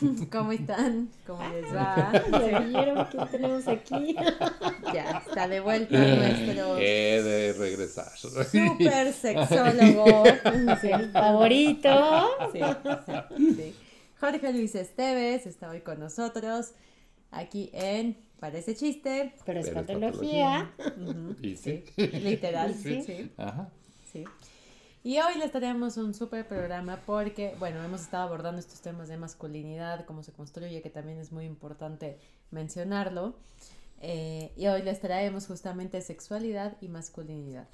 ¿cómo están? ¿Cómo les va? ¿Ya vieron qué tenemos aquí? Ya, está de vuelta nuestro... He de regresar. Super sexólogo. Sí, favorito. Sí, sí. Jorge Luis Esteves está hoy con nosotros aquí en Parece chiste. Pero es Pero es patología. Y sí. Literal, Sí. sí. Ajá. Sí. Y hoy les traemos un súper programa porque, bueno, hemos estado abordando estos temas de masculinidad, cómo se construye, que también es muy importante mencionarlo. Eh, y hoy les traemos justamente sexualidad y masculinidad.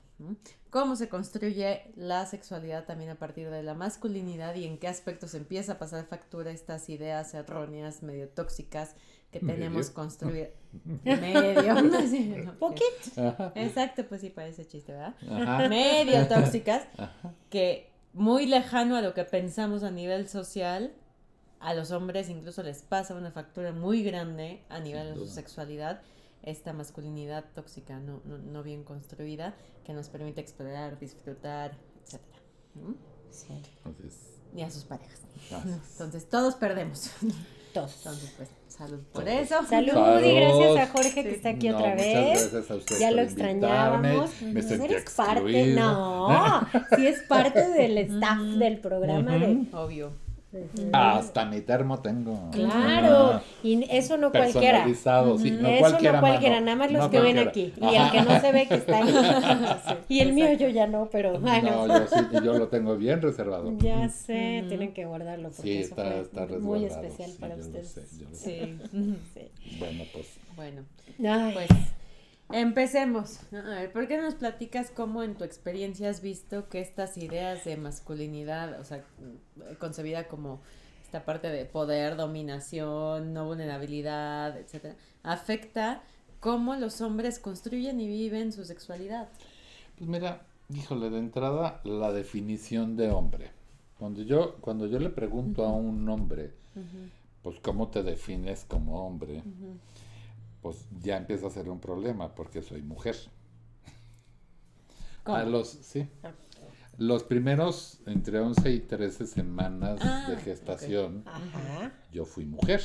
Cómo se construye la sexualidad también a partir de la masculinidad y en qué aspectos empieza a pasar factura estas ideas erróneas, medio tóxicas que tenemos Medio. Medio. Sí, no, Poquito. Ajá. Exacto, pues sí parece chiste, ¿verdad? Ajá. medio tóxicas, Ajá. que muy lejano a lo que pensamos a nivel social, a los hombres incluso les pasa una factura muy grande a nivel de su sexualidad, esta masculinidad tóxica no, no, no bien construida, que nos permite explorar, disfrutar, etc. Sí, Entonces, Y a sus parejas. gracias. Entonces todos perdemos. Todos. Entonces, pues, salud por Todos. eso. Salud, Salud. y gracias a Jorge que Sí. está aquí No, otra muchas vez. gracias a ustedes Ya por lo extrañábamos. Me sentí eres parte, excluido. no, sí es parte del staff del programa de. Obvio. Hasta mi termo tengo. Claro, Ajá. y eso no cualquiera. Personalizado, sí. No eso cualquiera. no cualquiera, mano. nada más los No que ven aquí. Y Ajá. el que no se ve que está ahí. y el mío yo ya no, pero bueno. No, yo sí, yo lo tengo bien reservado. Ya sé, tienen que guardarlo porque Sí, eso está, fue está muy especial sí, para yo lo ustedes. sé, yo lo sé. Sí. Sí. Bueno, pues Bueno. Ay, Pues empecemos. A ver, ¿por qué no nos platicas cómo en tu experiencia has visto que estas ideas de masculinidad, o sea, concebida como esta parte de poder, dominación, no vulnerabilidad, etcétera, afecta cómo los hombres construyen y viven su sexualidad? Pues mira, híjole, de entrada la definición de hombre. Cuando yo, cuando yo le pregunto a un hombre, pues cómo te defines como hombre, pues ya empieza a ser un problema porque soy mujer. ¿Cómo? A los, sí. Los primeros entre 11 y 13 semanas Ah, de gestación, Ajá. yo fui mujer.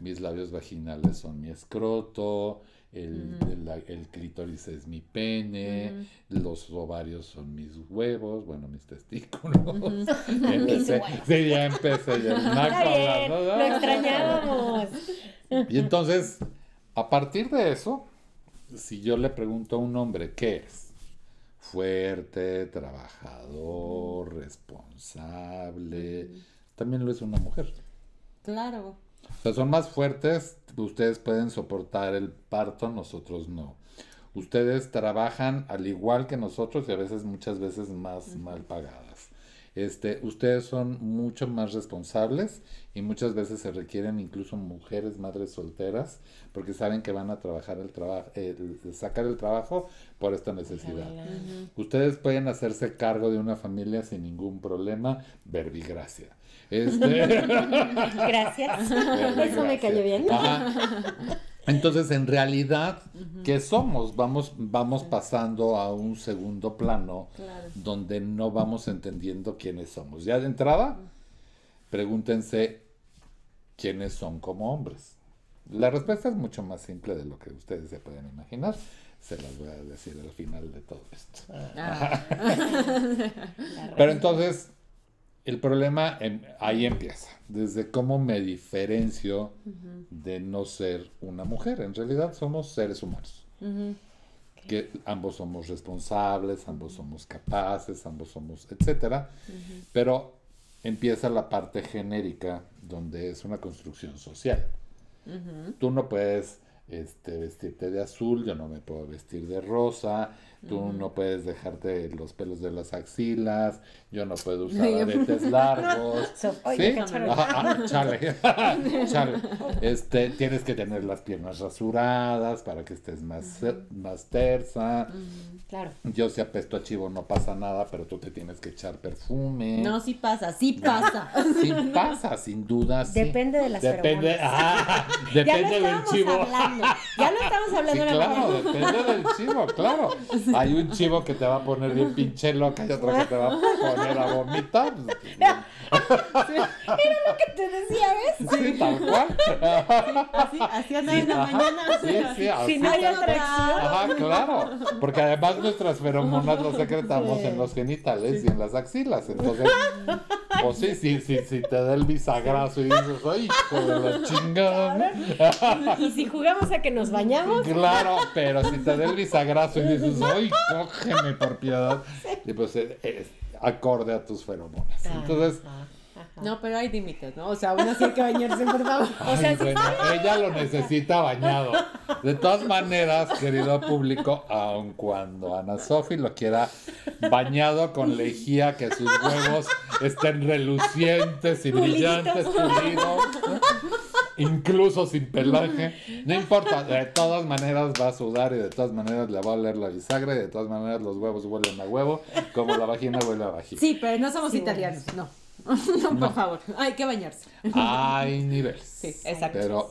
Mis labios vaginales son mi escroto, el, el- el clítoris es mi pene, los ovarios son mis huevos, bueno, mis testículos. Empecé- sí, ya empecé, ya lo extrañábamos. Y entonces, a partir de eso, si yo le pregunto a un hombre qué es, fuerte, trabajador, responsable, también lo es una mujer. Claro. O sea, son más fuertes, ustedes pueden soportar el parto, nosotros no. Ustedes trabajan al igual que nosotros y a veces muchas veces más mal pagadas. Este, ustedes son mucho más responsables y muchas veces se requieren incluso mujeres, madres solteras, porque saben que van a trabajar el trabajo, sacar el trabajo por esta necesidad. Ustedes pueden hacerse cargo de una familia sin ningún problema, verbigracia. Este, Gracias. Eso me cayó bien. Ajá. Entonces, en realidad, ¿qué somos? Vamos, vamos pasando a un segundo plano Claro. donde no vamos entendiendo quiénes somos. Ya de entrada, pregúntense quiénes son como hombres. La respuesta es mucho más simple de lo que ustedes se pueden imaginar. Se las voy a decir al final de todo esto. Ah. Pero entonces, el problema em- ahí empieza, desde cómo me diferencio de no ser una mujer. En realidad somos seres humanos, que ambos somos responsables, ambos somos capaces, ambos somos, etcétera. Pero empieza la parte genérica, donde es una construcción social. Tú no puedes este, vestirte de azul, yo no me puedo vestir de rosa, tú no puedes dejarte los pelos de las axilas, yo no puedo usar aretes largos. So- oye, ¿Sí? Ajá, ah, chale, chale. Este, tienes que tener las piernas rasuradas para que estés más, más tersa. Claro. Yo si apesto a chivo no pasa nada, pero tú te tienes que echar perfume. No, sí pasa, sí pasa. Sí pasa, sin duda. sí. Depende de las Depende, ah, depende del chivo. hablando. Ya lo estamos Sí, hablando en la claro, mañana. depende del chivo, claro. Hay un chivo que te va a poner bien pinche loca y otro que te va a poner a vomitar. ¿Qué te decía, ves? Sí, tal cual. Así, así andaba en la Ajá, mañana. Sí, sí, así. Si no hay atracción. Ajá, claro. Porque además nuestras feromonas las secretamos en los genitales y en las axilas. Entonces, pues sí, sí, sí, sí, te da el bisagrazo y dices, ay, hijo de la chingada. Y si jugamos a que nos bañamos, Claro, pero si te da el bisagrazo y dices, ay, cógeme por piedad. Y pues eh, es acorde a tus feromonas. Entonces, No, pero hay límites, ¿no? O sea, así hay que bañarse, por favor. Ay, bueno, ella lo necesita bañado. De todas maneras, querido público, aun cuando Ana Sofi lo quiera bañado con lejía, que sus huevos estén relucientes y brillantes, pulidos, ¿no? incluso sin pelaje, no importa, de todas maneras va a sudar y de todas maneras le va a oler la bisagra y de todas maneras los huevos huelen a huevo, como la vagina huele a vagina. Sí, pero no somos italianos, no. No, por favor. Hay que bañarse. Hay niveles. Sí, exacto. Pero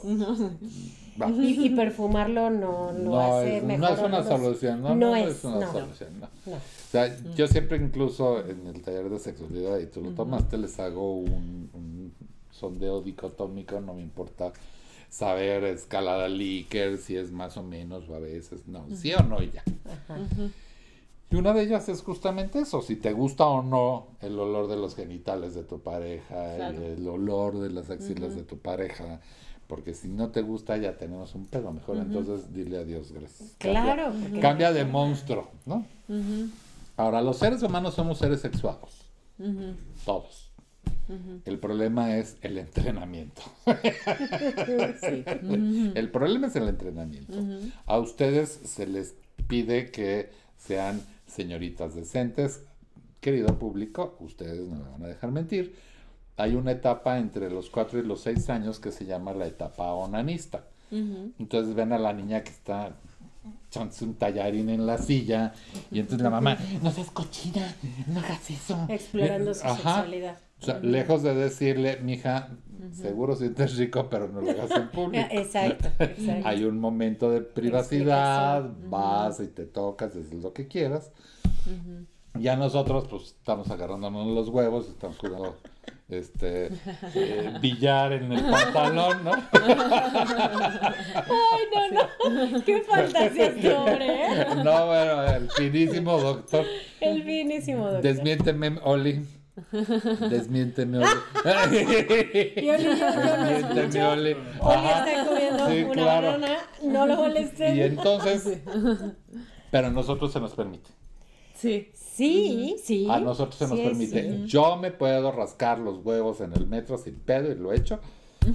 y, y perfumarlo no lo no hace es, mejor. no es una solución, no, no no, es, es una no. solución, no. No. O sea, yo siempre incluso en el taller de sexualidad, y tú lo tomaste, les hago un, un sondeo dicotómico, no me importa saber escalada Likert, si es más o menos o a veces, no, sí o no y ya. Y una de ellas es justamente eso, si te gusta o no el olor de los genitales de tu pareja, Claro. el olor de las axilas de tu pareja, porque si no te gusta ya tenemos un pedo, mejor entonces dile adiós, gracias. Cambia- Claro, porque- Cambia de monstruo, ¿no? Ahora, los seres humanos somos seres sexuados, todos. El problema es el entrenamiento. Sí. El problema es el entrenamiento. A ustedes se les pide que sean señoritas decentes. Querido público, ustedes no me van a dejar mentir. Hay una etapa entre los 4 y los 6 años que se llama la etapa onanista. Entonces ven a la niña que está echándose un tallarín en la silla y entonces la mamá, no seas cochina, no hagas eso. Explorando su Ajá. sexualidad. O sea, lejos de decirle, mija, seguro sientes rico, pero no lo hagas en público. Exacto, exacto. Hay un momento de privacidad, vas y te tocas, dices lo que quieras. Ya nosotros, pues, estamos agarrándonos los huevos, estamos jugando este eh, billar en el pantalón, ¿no? Ay, no, no. Qué fantasía este hombre, ¿eh? No, bueno, el finísimo doctor. El finísimo doctor. Desmiénteme, Oli. Desmiénteme, lo Desmiénteme. Oli Ajá. está comiendo Sí, una claro. banana, no lo molesten. Y entonces, pero a nosotros se nos permite. Sí. Sí, sí. A nosotros se nos Sí, permite. sí. Yo me puedo rascar los huevos en el metro sin pedo y lo he hecho.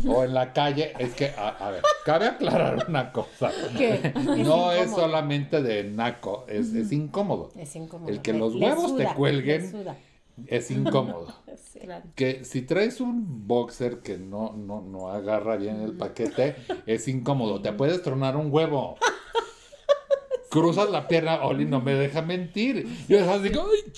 O en la calle, es que, a, a ver, cabe aclarar una cosa. ¿Qué? No es solamente de naco, es, es incómodo. Es incómodo. El que Le- los huevos te suda, cuelguen. Es incómodo. Sí. Que si traes un boxer que no, no, no agarra bien el paquete, es incómodo. Te puedes tronar un huevo. Cruzas la pierna, Oli no me deja mentir. Y es así, ¡ay!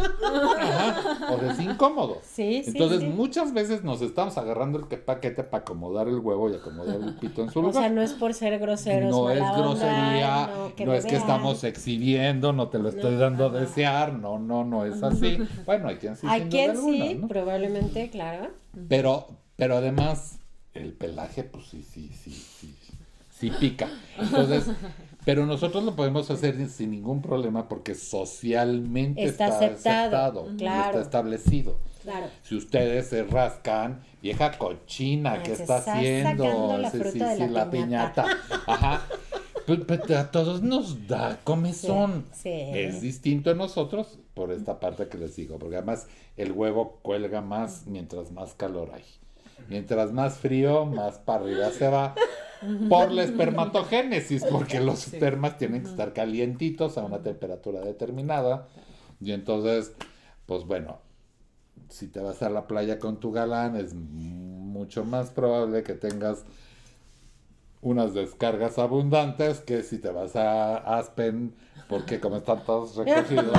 Ajá, O es incómodo. Sí, sí, Entonces, sí. muchas veces nos estamos agarrando el que- paquete para acomodar el huevo y acomodar el pito en su O lugar. sea, no es por ser groseros. no es onda, grosería, no, que no me es que estamos exhibiendo, no te lo estoy No, dando a desear, no, no, no es así. Bueno, hay quien sí, Hay quien sí, probablemente, claro. Pero, pero además, el pelaje, pues sí, sí, sí, sí, sí pica. Entonces, pero nosotros lo podemos hacer sin ningún problema porque socialmente Está está, aceptado, aceptado, claro. está establecido. Claro. Si ustedes se rascan, vieja cochina, Ah, ¿qué está está haciendo? la Sí, la piñata. Ajá. Pero, pero a todos nos da comezón. Sí, sí. Es distinto a nosotros por esta parte que les digo, porque además el huevo cuelga más mientras más calor hay. Mientras más frío, más para arriba se va. por la espermatogénesis, porque los espermas tienen que estar calientitos a una temperatura determinada. Y entonces, pues bueno, si te vas a la playa con tu galán, es mucho más probable que tengas unas descargas abundantes que si te vas a Aspen, porque como están todos recogidos.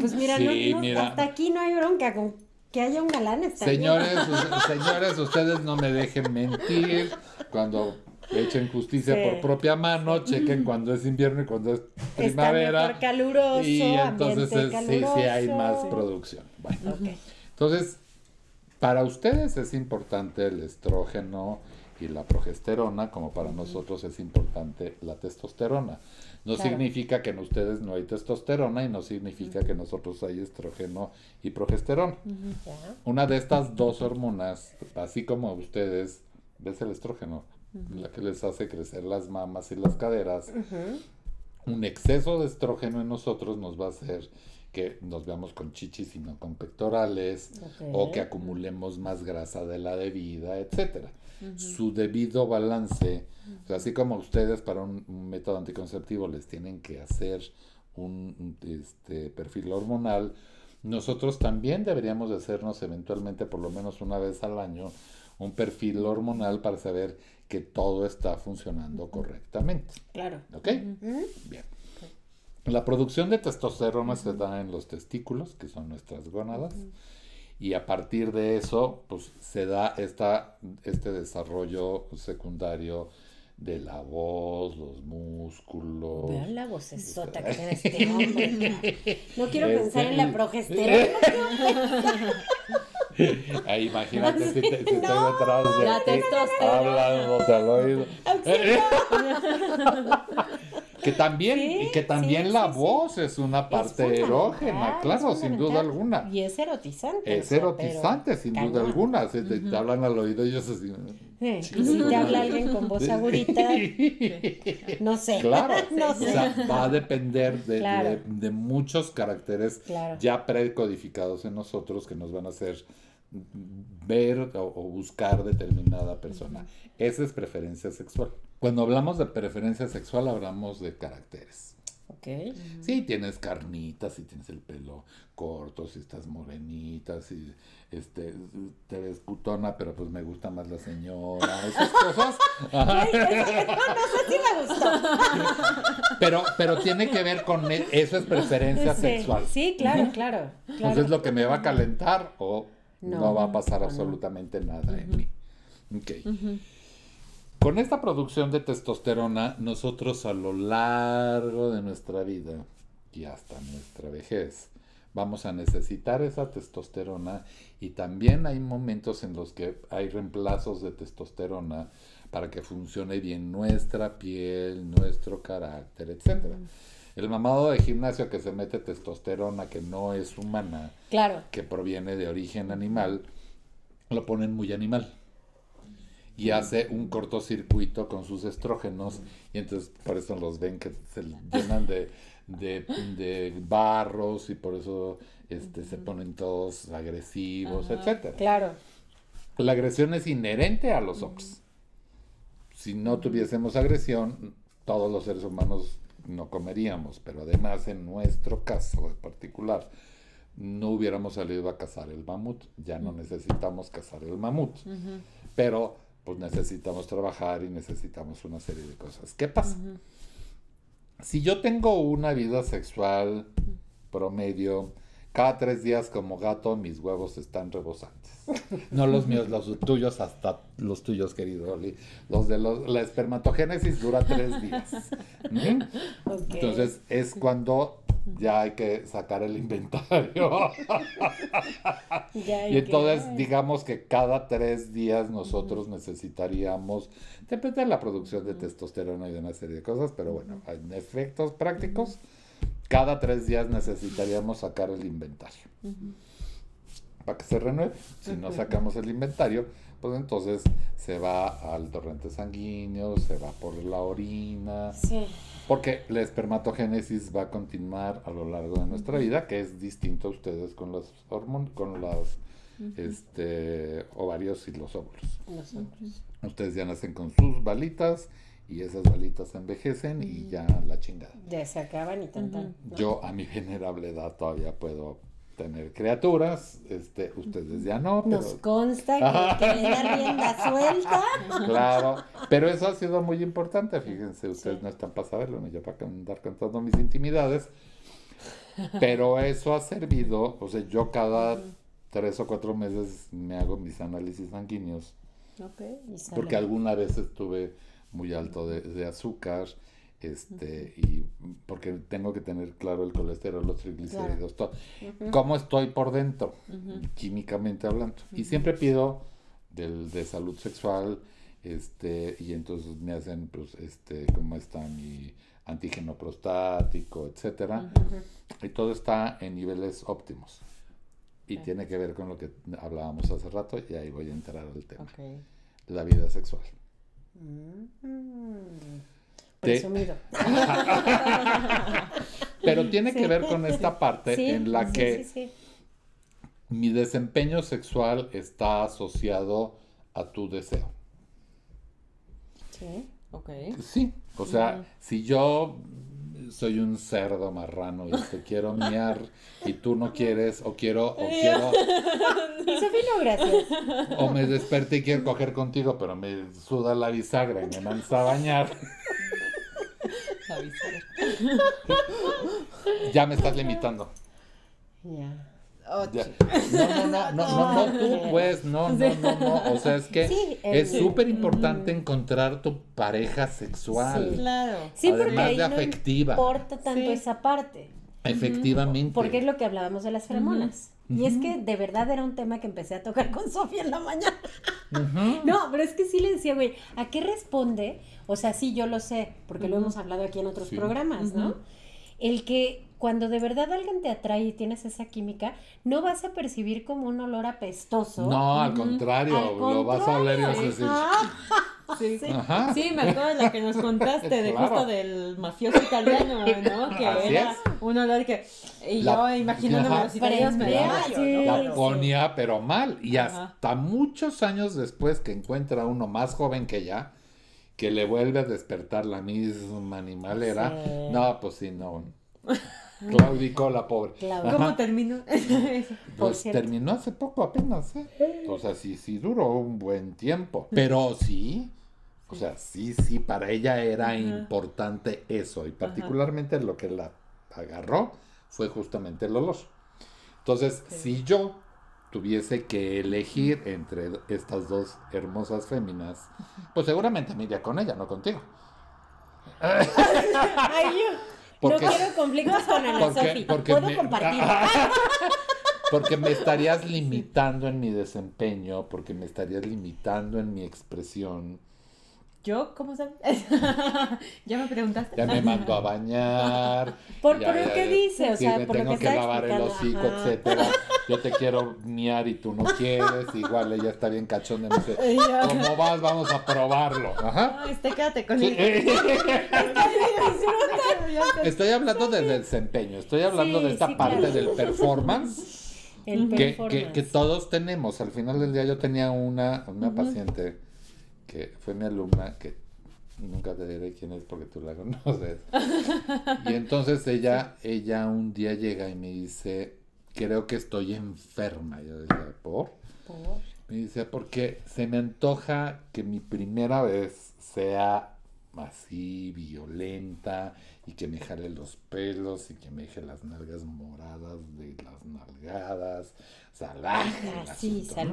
Pues mira, Sí, no, no, mira. hasta aquí no hay bronca con que haya un galán. Está. Señores, señores, ustedes no me dejen mentir. Cuando echen justicia Sí. por propia mano, chequen cuando es invierno y cuando es Está primavera. mejor caluroso, y entonces sí, sí hay más producción. Bueno, Ok. entonces, para ustedes es importante el estrógeno y la progesterona, como para nosotros es importante la testosterona. No Claro. significa que en ustedes no hay testosterona y no significa que en nosotros hay estrógeno y progesterona. Una de estas dos hormonas, así como ustedes, ves el estrógeno, la que les hace crecer las mamas y las caderas, un exceso de estrógeno en nosotros nos va a hacer que nos veamos con chichis y no con pectorales, o que acumulemos más grasa de la debida, etcétera. Su debido balance, o sea, así como ustedes para un, un método anticonceptivo les tienen que hacer un, un, este, perfil hormonal, nosotros también deberíamos de hacernos eventualmente, por lo menos una vez al año, un perfil hormonal para saber que todo está funcionando correctamente. Claro. ¿Ok? Bien. La producción de testosterona se da en los testículos, que son nuestras gónadas, y a partir de eso, pues se da esta, este desarrollo secundario de la voz, los músculos. Vean la vocesota que tiene este hombre. No quiero Este- pensar en la progesterona. Ahí, imagínate si, te- si estoy No. detrás de La ti, hablándote al oído. que también, Sí, y que también sí, la sí, voz es una parte erógena, claro, sin duda alguna. Y es erotizante. o Es erotizante, pero sin cañón. duda alguna. Se te, te hablan al oído ellos así. Sí, Y si te habla alguien con voz agurita, no sé. Claro, no o sé. sea, va a depender de, Claro. de- de muchos caracteres Claro. ya precodificados en nosotros que nos van a hacer ver o, o buscar determinada persona. Esa es preferencia sexual. Cuando hablamos de preferencia sexual hablamos de caracteres. Ok. Sí, tienes carnitas, si tienes el pelo corto, si estás morenita, si este, te ves putona, pero pues me gusta más la señora, esas cosas. Ay, eso, eso sí me gustó. Pero, pero tiene que ver con e- eso es preferencia Sí, sexual. Sí, claro, claro. Entonces claro. es lo que me va a calentar o no, No, va a pasar no. absolutamente nada en mí. Ok. Con esta producción de testosterona, nosotros a lo largo de nuestra vida y hasta nuestra vejez, vamos a necesitar esa testosterona y también hay momentos en los que hay reemplazos de testosterona para que funcione bien nuestra piel, nuestro carácter, etc. El mamado de gimnasio que se mete testosterona que no es humana, Claro. que proviene de origen animal, lo ponen muy animal. Y hace un cortocircuito con sus estrógenos y entonces por eso los ven que se llenan de, de, de barros y por eso este, se ponen todos agresivos, etcétera. Claro. La agresión es inherente a los hombres. Si no tuviésemos agresión, todos los seres humanos no comeríamos, pero además en nuestro caso en particular, no hubiéramos salido a cazar el mamut, ya no necesitamos cazar el mamut, pero pues necesitamos trabajar y necesitamos una serie de cosas. ¿Qué pasa? Si yo tengo una vida sexual promedio, cada tres días como gato mis huevos están rebosantes. No los míos, los tuyos, hasta los tuyos, querido Oli. Los de los, la espermatogénesis dura tres días. Ujú. Ok. Entonces es cuando ya hay que sacar el inventario. Y entonces, digamos que cada tres días nosotros necesitaríamos, depende de la producción de testosterona y de una serie de cosas, pero bueno, en efectos prácticos, cada tres días necesitaríamos sacar el inventario. Para que se renueve. Si no sacamos el inventario, pues entonces se va al torrente sanguíneo, se va por la orina, Sí. Porque la espermatogénesis va a continuar a lo largo de nuestra vida, que es distinto a ustedes con las hormonas, con las este, ovarios y los óvulos. Los hombres. Ustedes ya nacen con sus balitas y esas balitas envejecen y ya la chingada. Ya se acaban y tan tan. Yo a mi venerable edad todavía puedo tener criaturas, este, ustedes ya no, pero Nos consta que, que da rienda suelta. claro, pero eso ha sido muy importante, fíjense, ustedes Sí. no están para saberlo, ni yo para andar contando mis intimidades, pero eso ha servido, o sea, yo cada tres o cuatro meses me hago mis análisis sanguíneos, Ok. Y porque alguna vez estuve muy alto de, de azúcar, este, y porque tengo que tener claro el colesterol, los triglicéridos, todo. ¿Cómo estoy por dentro? Químicamente hablando. Y siempre pido del, de salud sexual, este, y entonces me hacen, pues, este, cómo está mi antígeno prostático, etcétera. Y todo está en niveles óptimos. Y tiene que ver con lo que hablábamos hace rato, y ahí voy a entrar al tema. La vida sexual. Mm. Presumido. Pero tiene que ver con esta parte Sí, en la que sí, sí. mi desempeño sexual está asociado a tu deseo. Sí. Ok. Sí, o sea, si yo soy un cerdo marrano y te quiero miar y tú no quieres o quiero o quiero Y Sofía, no, gracias. o me desperté y quiero coger contigo, pero me suda la bisagra y me mandas a bañar, Avisar. ya me estás limitando. Ya. Ya. No, no, no, no, no, no, tú pues, no, no, no, no, o sea, es que Sí, es súper importante encontrar tu pareja sexual, Sí. Claro. Sí, porque además ahí de no afectiva, importa tanto Sí. esa parte. Efectivamente. Porque es lo que hablábamos de las feromonas. Y es que de verdad era un tema que empecé a tocar con Sofía en la mañana. No, pero es que sí le decía, güey, ¿a qué responde? O sea, sí, yo lo sé, porque lo hemos hablado aquí en otros Sí. programas, ¿no? El que cuando de verdad alguien te atrae y tienes esa química, no vas a percibir como un olor apestoso. No, al contrario, Al lo vas a oler y vas a decir. Sí. ajá, Sí, me acuerdo de la que nos contaste, de Claro. justo del mafioso italiano, ¿no? Que Así era es. un olor que. Y La- yo imaginándome los italianos me sí. ¿no? la ponía pero mal. Y Ajá. hasta muchos años después que encuentra uno más joven que ella, que le vuelve a despertar la misma animalera, Sí. no, pues sí, no. Claudicó la pobre. Claudio. ¿Cómo terminó? Pues cierto. terminó hace poco apenas, ¿eh? O sea, sí, sí duró un buen tiempo. Pero sí, o sea, sí, sí, para ella era importante eso. Y particularmente lo que la agarró fue justamente el olor. Entonces, si yo tuviese que elegir entre estas dos hermosas féminas, pues seguramente me iría con ella, no contigo. Ay, yo Porque- no quiero conflictos con Ana porque- Sofi. porque Puedo me- compartir. Porque me estarías limitando en mi desempeño, porque me estarías limitando en mi expresión. ¿Yo? ¿Cómo sabes? ¿Ya me preguntaste? Ya me mando a bañar. Por- ya- por lo ya- que dice, o sea, me por lo tengo que que, lavar el hocico, ajá. etcétera. Yo te quiero miar y tú no quieres. Igual ella está bien cachonda. Y yo- ¿cómo vas? Vamos a probarlo. Ajá. No, este, quédate con Sí, él. Estoy hablando del desempeño, estoy hablando Sí, de esta sí, parte claro. del performance. El que, que, performance. que todos tenemos. Al final del día yo tenía una, una paciente que fue mi alumna, que nunca te diré quién es porque tú la conoces. Y entonces ella, ella un día llega y me dice, creo que estoy enferma. Yo decía, ¿por? Por- Me dice, porque se me antoja que mi primera vez sea así, violenta, y que me jale los pelos, y que me deje las nalgas moradas de las nalgadas, salvaje. Así, asunto, ¿no?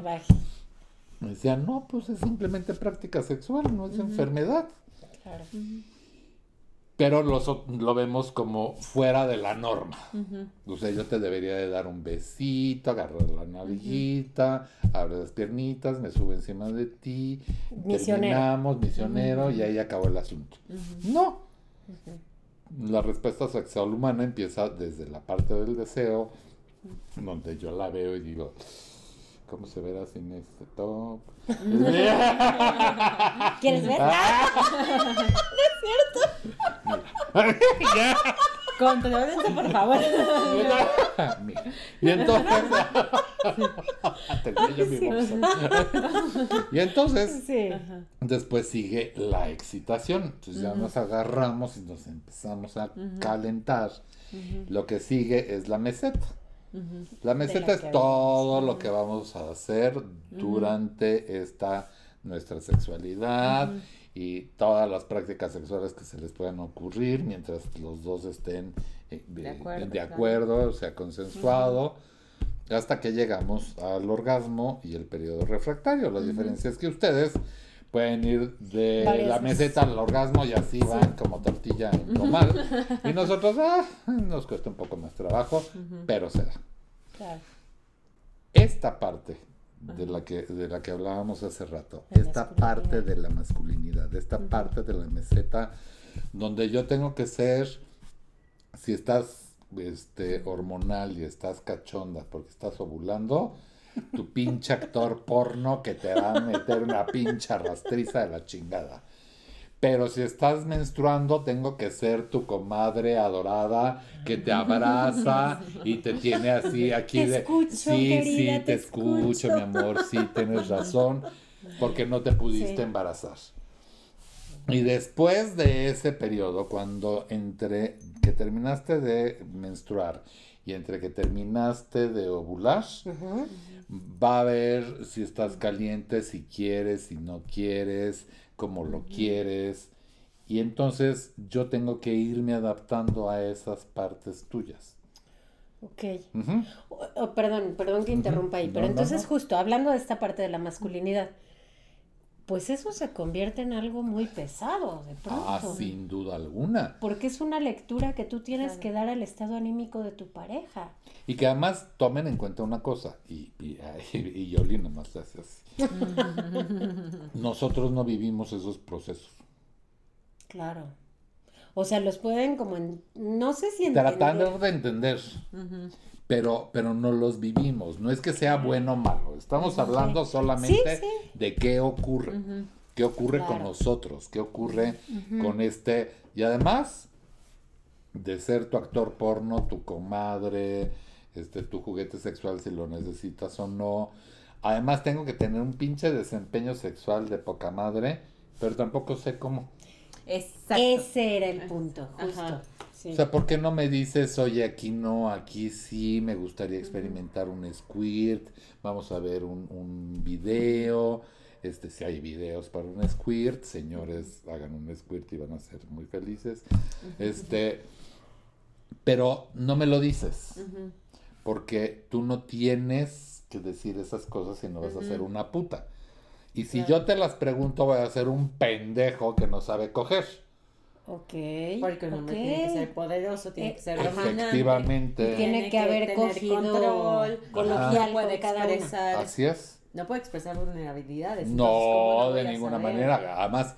Me decía, no, pues es simplemente práctica sexual, no es enfermedad. Claro. Pero lo, lo vemos como fuera de la norma. O sea, yo te debería de dar un besito, agarrar la nalguita, abrir las piernitas, me subo encima de ti, Misionero. terminamos, misionero, y ahí acabó el asunto. No. La respuesta sexual humana empieza desde la parte del deseo, donde yo la veo y digo, ¿cómo se verá sin este top? ¿Quieres ver? Ah. Ya. Contrólense, por favor. Mira, y entonces. Mi bolsa. y entonces, Sí. después sigue la excitación. Entonces ya nos agarramos y nos empezamos a calentar. Lo que sigue es la meseta. La meseta la es todo lo que vamos a hacer durante esta nuestra sexualidad y todas las prácticas sexuales que se les puedan ocurrir mientras los dos estén eh, De de, acuerdo, claro. acuerdo, sea consensuado, hasta que llegamos al orgasmo y el periodo refractario. La diferencia es que ustedes pueden ir de Varias la veces. meseta al orgasmo y así van como tortilla en comal. Y nosotros, ah, nos cuesta un poco más trabajo, pero se da. Claro. Esta parte de la que, de la que hablábamos hace rato, La esta parte de la masculinidad, esta parte de la meseta, donde yo tengo que ser, si estás este, hormonal y estás cachonda porque estás ovulando, tu pinche actor porno que te va a meter una pincha rastriza de la chingada. Pero si estás menstruando, tengo que ser tu comadre adorada que te abraza y te tiene así aquí Te de escucho, sí, querida, sí, te te escucho, escucho". mi amor, sí, tienes razón, porque no te pudiste Sí. embarazar. Y después de ese periodo, cuando entre que terminaste de menstruar y entre que terminaste de ovular, va a ver si estás caliente, si quieres, si no quieres, cómo lo quieres. Y entonces yo tengo que irme adaptando a esas partes tuyas. Ok. Ujú. O- o, perdón, perdón que interrumpa ahí, No, pero no, entonces no. justo hablando de esta parte de la masculinidad, pues eso se convierte en algo muy pesado de pronto. Ah, sin duda alguna. Porque es una lectura que tú tienes que dar al estado anímico de tu pareja. Y que además tomen en cuenta una cosa, y, y, y Yoli nomás hace así. Nosotros no vivimos esos procesos. Claro. O sea, los pueden como en, no sé si Tratando entender. de entender, pero, pero no los vivimos. No es que sea bueno o malo. Estamos hablando solamente Sí, de qué ocurre. ¿Qué ocurre con nosotros? ¿Qué ocurre con este? Y además de ser tu actor porno, tu comadre, este, tu juguete sexual si lo necesitas o no. Además tengo que tener un pinche desempeño sexual de poca madre, pero tampoco sé cómo. Exacto. Ese era el punto, Ajá. Sí. O sea, ¿por qué no me dices, oye, aquí no, aquí sí, me gustaría experimentar un squirt, vamos a ver un, un video, este, si hay videos para un squirt, señores, hagan un squirt y van a ser muy felices, este, pero no me lo dices, porque tú no tienes que decir esas cosas y no vas a ser una puta. Y si yo te las pregunto, voy a ser un pendejo que no sabe coger. Ok. Porque un hombre tiene que ser poderoso, tiene Eh, que ser dominante. Efectivamente. Tiene que haber tener cogido control, coloquial no puede con cada uno. expresar, Así es. no puede expresar vulnerabilidades. entonces, ¿cómo No, lo de ninguna saber? manera. Además,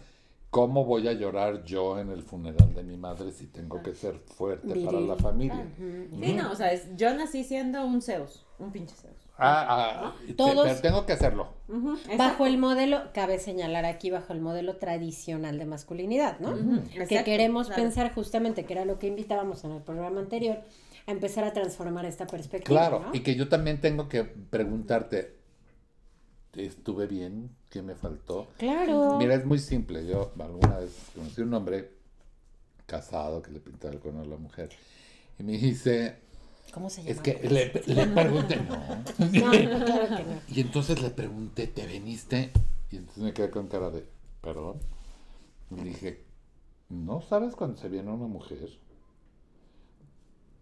¿cómo voy a llorar yo en el funeral de mi madre si tengo que ser fuerte para la familia? Sí, no, o sea, es- yo nací siendo un Zeus, un pinche Zeus. Ah, ah, te- Todos- pero tengo que hacerlo. Bajo el modelo, cabe señalar aquí, bajo el modelo tradicional de masculinidad, ¿no? Que exacto, queremos claro. pensar justamente, que era lo que invitábamos en el programa anterior, a empezar a transformar esta perspectiva. Claro, ¿no? y que yo también tengo que preguntarte, ¿estuve bien? ¿Qué me faltó? Claro. Mira, es muy simple. Yo alguna vez conocí un hombre casado que le pintaba el cuerno a la mujer. Y me dice, ¿Cómo se llama? es que le, le pregunté, no. No, no, claro que no. Y entonces le pregunté, ¿te veniste? Y entonces me quedé con cara de, perdón. Y dije, ¿no sabes cuando se viene una mujer?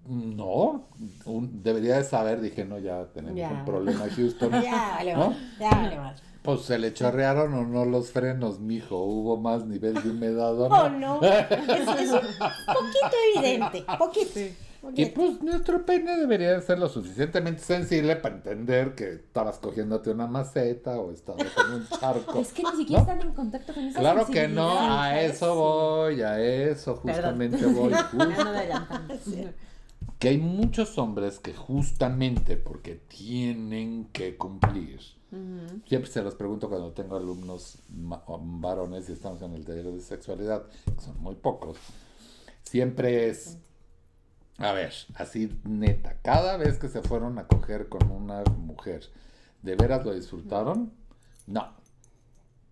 No, un- debería de saber. Dije, no, ya tenemos Ya. un problema, Houston. Ya, vale, ¿No? mal, ya, vale, mal. Pues se le chorrearon o no los frenos, mijo. Hubo más nivel de humedad o Oh, no. no. Es, es un poquito evidente. Poquito. Y poquito. pues nuestro pene debería de ser lo suficientemente sensible para entender que estabas cogiéndote una maceta o estabas en un charco. Es que ni siquiera ¿No? están en contacto con esa Claro que no, a eso voy, a eso justamente voy. Ya Justo que hay muchos hombres que justamente porque tienen que cumplir, siempre se los pregunto cuando tengo alumnos varones y estamos en el taller de sexualidad, que son muy pocos, siempre es, a ver, así neta, cada vez que se fueron a coger con una mujer, ¿de veras lo disfrutaron? No,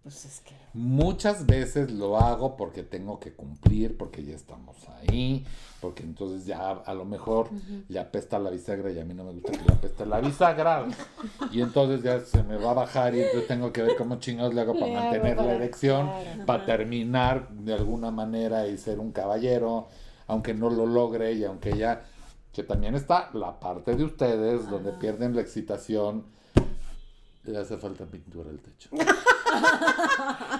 pues es que. Muchas veces lo hago porque tengo que cumplir, porque ya estamos ahí, porque entonces ya a lo mejor le apesta la bisagra y a mí no me gusta que le apeste la bisagra. Y entonces ya se me va a bajar y entonces tengo que ver cómo chingados le hago para Le hago mantener la erección, claro. para terminar de alguna manera y ser un caballero, aunque no lo logre y aunque ya, que también está la parte de ustedes donde pierden la excitación. Le hace falta pintura al techo.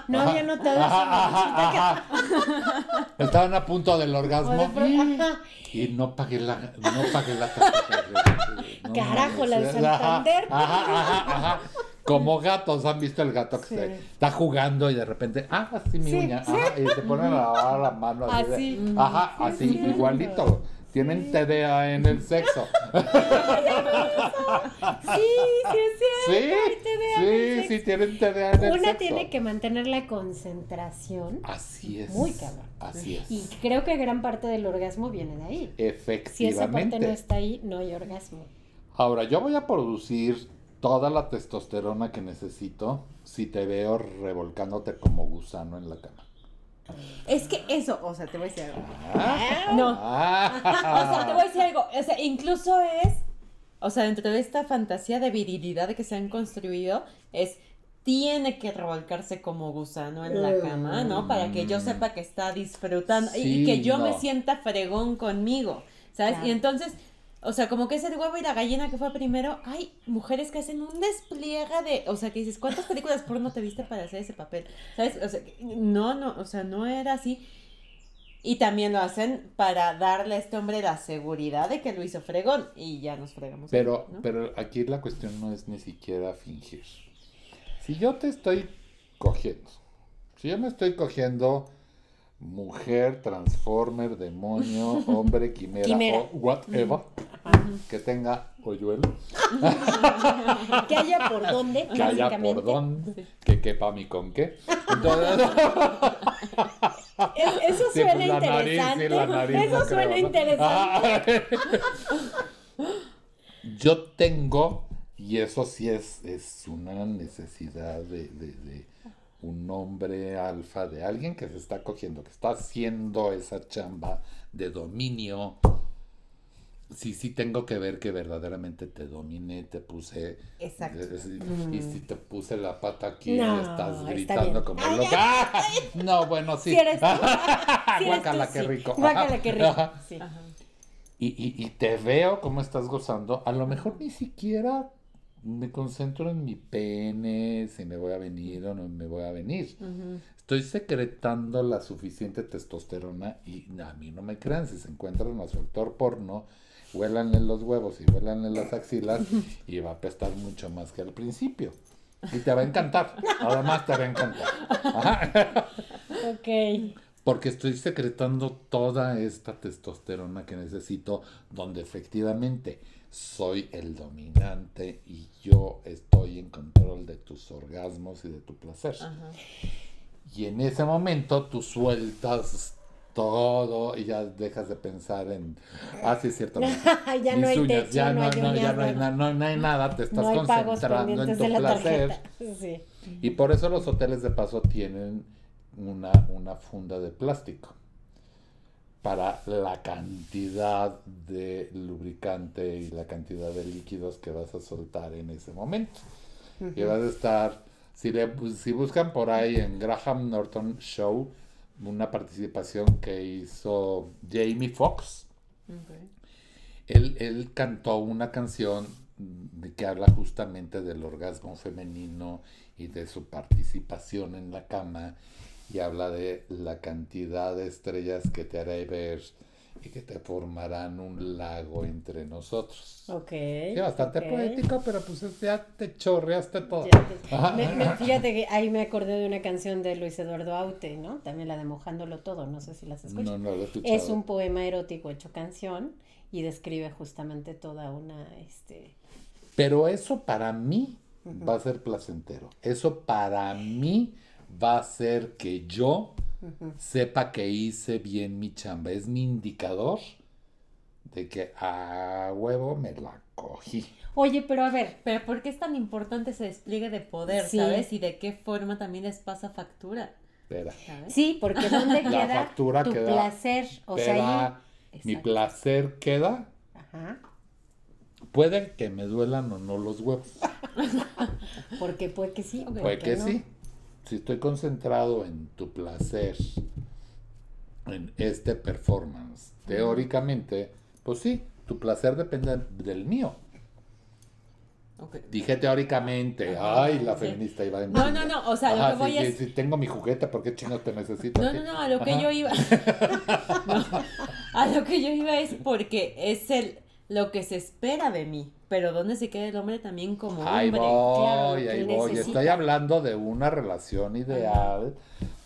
No había notado. Ajá, ajá, ajá. Estaban a punto del orgasmo de ajá. y no pagué la no pagué la tarjeta. No Carajo, la de. Ajá, Santander. Ajá, ajá, ajá. Como gatos, ¿han visto el gato que Sí. se- está jugando y de repente, ah, así mi Sí, uña, sí. ajá, y se ponen a lavar la mano así, de- Así. ajá, así, igualito. Tienen TDA en el sexo. Sí, sí es Sí, cierto. hay TDA el sí, sí, tienen TDA en el Una sexo. tiene que mantener la concentración Así es. Muy cabrón. Así es. y creo que gran parte del orgasmo viene de ahí. Si esa parte Efectivamente. no está ahí, no hay orgasmo. Ahora, yo voy a producir toda la testosterona que necesito si te veo revolcándote como gusano en la cama. Es que eso, o sea, te voy a decir algo. Ah, No. ah. O sea, te voy a decir algo. O sea, incluso es. O sea, dentro de esta fantasía de virilidad que se han construido, es. Tiene que revolcarse como gusano en la cama, ¿no? Para que yo sepa que está disfrutando y- que yo me sienta fregón conmigo, ¿sabes? Claro. Y entonces, o sea, como que es el huevo y la gallina que fue primero. Hay mujeres que hacen un despliegue de. O sea, que dices, ¿cuántas películas porno te viste para hacer ese papel? ¿Sabes? O sea, no, no, o sea, no era así. Y también lo hacen para darle a este hombre la seguridad de que lo hizo fregón. Y ya nos fregamos. Pero, ¿no? pero aquí la cuestión no es ni siquiera fingir. Si yo te estoy cogiendo, si yo me estoy cogiendo mujer, transformer, demonio, hombre, quimera, Quimera. o whatever, que tenga hoyuelo, Que haya por dónde, que haya por dónde, que quepa mi con qué. Entonces, Es- Eso Sí, suena pues, la nariz, interesante. sí, la nariz, Eso no suena interesante. Yo tengo, y eso sí es, es una necesidad de, de- de un hombre alfa, de alguien que se está cogiendo, que está haciendo esa chamba de dominio. Sí, sí tengo que ver que verdaderamente te dominé, te puse... Exacto. sí, Y si te puse la pata aquí No, y estás está gritando bien. como loca. ¡Ah! No, bueno, sí. Eres tú. Eres Guácala, tú, qué sí. rico. Guácala, qué rico. Ajá. Sí. Y, y, y te veo cómo estás gozando. A lo mejor ni siquiera me concentro en mi pene, si me voy a venir o no me voy a venir. Estoy secretando la suficiente testosterona y a mí no me crean. Si se encuentran a su actor porno, huélanle los huevos y huélanle las axilas y va a apestar mucho más que al principio. Y te va a encantar. Además te va a encantar. Ajá. Ok. Porque estoy secretando toda esta testosterona que necesito, donde efectivamente soy el dominante y yo estoy en control de tus orgasmos y de tu placer. Ajá. Y en ese momento tú sueltas todo y ya dejas de pensar en, ah, sí es cierto. ya no hay techo, ya no, hay no, ya no hay, no, no, hay nada, te estás concentrando en tu placer. Sí. Y por eso los hoteles de paso tienen una, una funda de plástico para la cantidad de lubricante y la cantidad de líquidos que vas a soltar en ese momento. Y vas a estar, si, le, si buscan por ahí en Graham Norton Show, una participación que hizo Jamie Foxx, él, él cantó una canción de que habla justamente del orgasmo femenino y de su participación en la cama y habla de la cantidad de estrellas que te haré ver y que te formarán un lago entre nosotros. Ok. Sí, bastante poético, pero pues ya te chorreaste todo. Ya te- Ajá. me- me- fíjate que ahí me acordé de una canción de Luis Eduardo Aute, ¿no? También la de Mojándolo Todo, no sé si las escuchas. No, no lo he escuchado. es un poema erótico hecho canción y describe justamente toda una, este... Pero eso para mí va a ser placentero. Eso para mí va a hacer que yo sepa que hice bien mi chamba. Es mi indicador de que a huevo me la cogí. Oye, pero a ver, Pero ¿por qué es tan importante ese despliegue de poder, Sí. sabes? Y de qué forma también les pasa factura, sí, porque ¿dónde La queda factura tu queda- placer? O sea, ahí... mi placer queda. Ajá. Puede que me duelan o no los huevos. Porque puede que sí, Puede puede que no. sí. Si estoy concentrado en tu placer, en este performance, teóricamente, pues sí, tu placer depende del mío. Dije teóricamente, Ajá, ay, la sí. feminista iba en No, no, no, o sea, lo que voy sí, es... sí, tengo mi juguete, ¿por qué chino te necesito? a No, no, no, a lo que yo iba. No, a lo que yo iba es porque es el lo que se espera de mí. Pero ¿dónde se queda el hombre también como Ahí hombre? voy, claro, lo que ahí voy. Estoy hablando de una relación ideal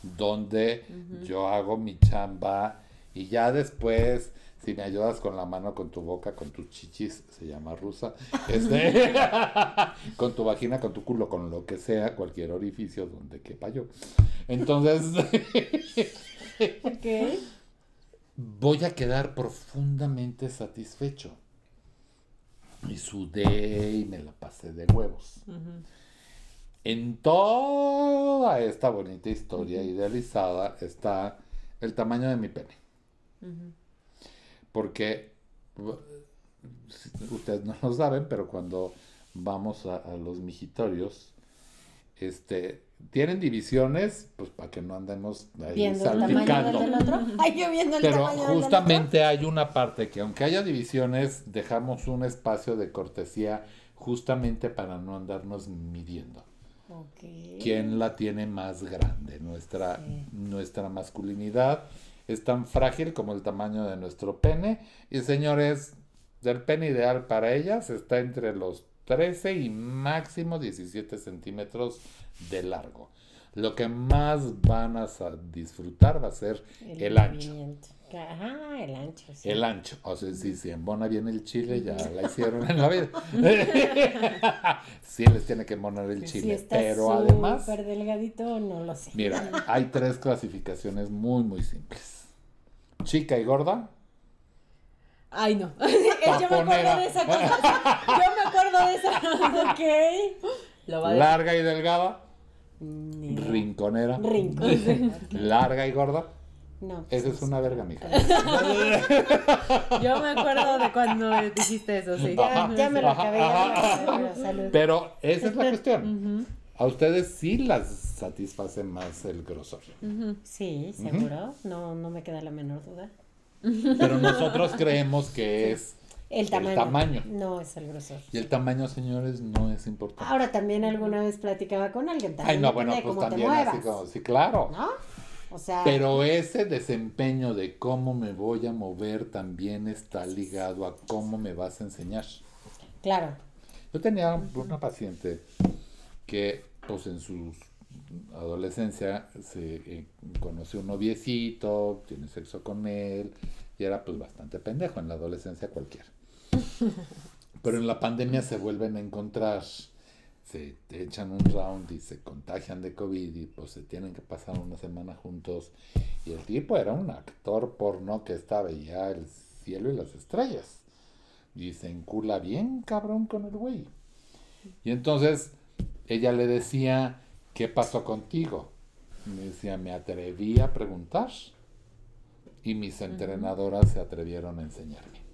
donde yo hago mi chamba y ya después, si me ayudas con la mano, con tu boca, con tus chichis, se llama rusa, este, con tu vagina, con tu culo, con lo que sea, cualquier orificio donde quepa yo. Entonces, Ok. voy a quedar profundamente satisfecho. Y sudé y me la pasé de huevos. En toda esta bonita historia idealizada está el tamaño de mi pene. Porque ustedes no lo saben, pero cuando vamos a, a los mijitorios, este, tienen divisiones, pues para que no andemos ahí Viendo el tamaño salpicando. del otro. Ay, yo viendo el Pero tamaño del otro. justamente hay una parte que aunque haya divisiones, dejamos un espacio de cortesía justamente para no andarnos midiendo. ¿Quién la tiene más grande? Nuestra, Sí. nuestra masculinidad es tan frágil como el tamaño de nuestro pene. Y señores, el pene ideal para ellas está entre los 13 y máximo 17 centímetros de largo. Lo que más van a disfrutar va a ser el, ancho. Ajá, el ancho. sí. El ancho. O sea, si se embona bien el chile, ya la hicieron en la vida. sí les tiene que embonar el Si chile. está pero además, súper delgadito, no lo sé. mira, hay tres clasificaciones muy, muy simples. Chica y gorda. Ay, no. yo me acuerdo de esa cosa. Yo me acuerdo de esa. ok. Lo va a decir. Larga y delgada. Ni. Rinconera. Rincón. Larga y gorda. No. Esa es una verga, mija. Yo me acuerdo de cuando dijiste eso, sí. Ya, ya me lo Ajá, acabé. ya me lo ajá, acabé, pero esa es la cuestión. A ustedes sí las satisface más el grosor. Sí, seguro. No, no me queda la menor duda. Pero nosotros creemos que es El tamaño. tamaño. No es el grosor. Y el tamaño, señores, no es importante. Ahora también alguna vez platicaba con alguien. También Ay, no, bueno, pues también así como, sí, claro. ¿No? O sea, Pero ese desempeño de cómo me voy a mover también está ligado a cómo me vas a enseñar. claro. Yo tenía una paciente que, pues en su adolescencia, se eh, conoció un noviecito, tiene sexo con él, y era pues bastante pendejo en la adolescencia cualquiera. Pero en la pandemia se vuelven a encontrar, se echan un round y se contagian de COVID y pues se tienen que pasar una semana juntos. Y el tipo era un actor porno que estaba ya el cielo y las estrellas. Y se encula bien cabrón con el güey. Y entonces ella le decía, ¿qué pasó contigo? Me decía, me atreví a preguntar. Y mis entrenadoras se atrevieron a enseñarme.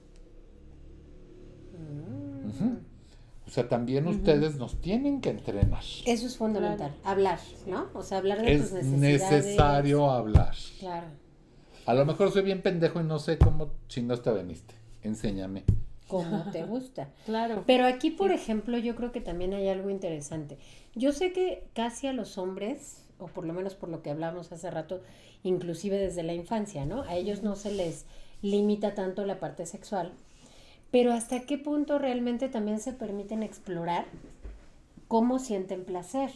O sea, también ustedes nos tienen que entrenar. Eso es fundamental. Hablar, ¿no? O sea, hablar de tus Es necesidades. necesario hablar. Claro. A lo mejor soy bien pendejo y no sé cómo chingados te veniste. Enséñame. Como te gusta. Claro. Pero aquí, por ejemplo, yo creo que también hay algo interesante. Yo sé que casi a los hombres, o por lo menos por lo que hablamos hace rato, inclusive desde la infancia, ¿no? A ellos no se les limita tanto la parte sexual. Pero hasta qué punto realmente también se permiten explorar cómo sienten placer.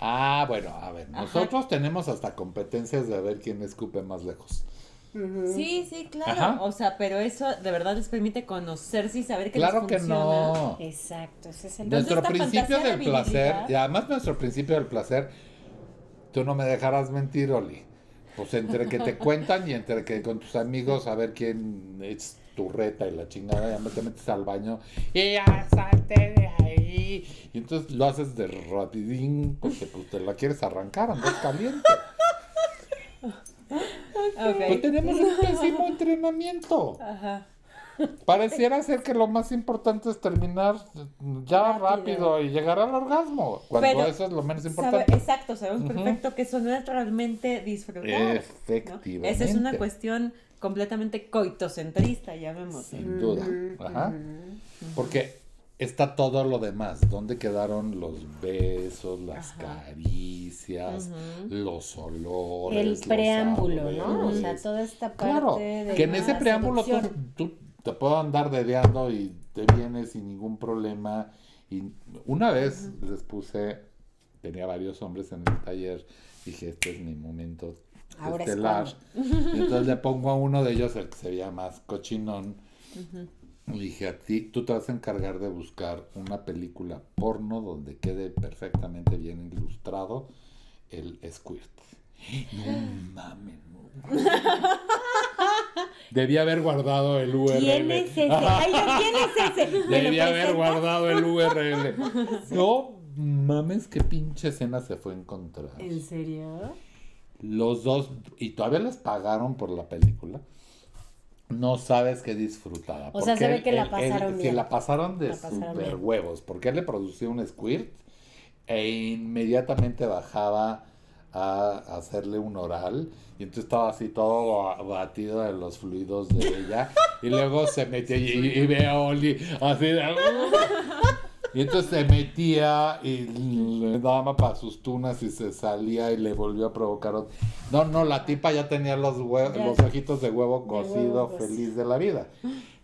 Ah, bueno, a ver, nosotros tenemos hasta competencias de ver quién escupe más lejos. Sí, sí, claro. Ajá. O sea, pero eso de verdad les permite conocerse y saber que Claro les que funciona. no. Exacto, ese es el... Nuestro principio del de placer, y además nuestro principio del placer, tú no me dejarás mentir, Oli. Pues entre que te cuentan y entre que con tus amigos a ver quién es turreta y la chingada, ya te metes al baño y ya salte de ahí. Y entonces lo haces de rapidín porque pues, te la quieres arrancar, andas caliente. Pues tenemos un pésimo entrenamiento. Ajá. Pareciera ser que lo más importante es terminar ya rápido, y llegar al orgasmo, cuando Pero, eso es lo menos Sabe- importante. exacto, sabemos perfecto que eso no es realmente disfrutar. ¿no? Efectivamente. Esa es una cuestión completamente coitocentrista, llamémoslo. Sin duda. Ajá. Porque está todo lo demás. ¿Dónde quedaron los besos, las caricias, los olores? El los preámbulo, ¿no? O sea, toda esta parte Claro, de que en ese preámbulo tú te puedo andar dedeando y te vienes sin ningún problema. Y una vez les puse, tenía varios hombres en el taller, dije, este es mi momento Ahora es estelar. Y entonces le pongo a uno de ellos, el que se veía más cochinón, y dije, a ti, tú te vas a encargar de buscar una película porno donde quede perfectamente bien ilustrado el squirt. No mames, no. Debía haber guardado el URL. ¿Quién es ese? Ay, no, ¿quién es ese? ¿Me lo Debía haber presentas? guardado el URL. No mames, qué pinche escena se fue a encontrar. ¿En serio? Los dos, y todavía les pagaron por la película. No sabes qué disfrutada. O sea, se ve que la pasaron que bien. la pasaron de La pasaron super bien. huevos. Porque él le producía un squirt e inmediatamente bajaba a hacerle un oral. Y entonces estaba así todo ba- batido de los fluidos de ella. y luego se metía y, y ve a Oli así de... Y entonces se metía y le daba para sus tunas y se salía y le volvió a provocar. ot- No, no, la tipa ya tenía los, Ya. los ojitos de huevo De cocido, huevo cocido. feliz de la vida.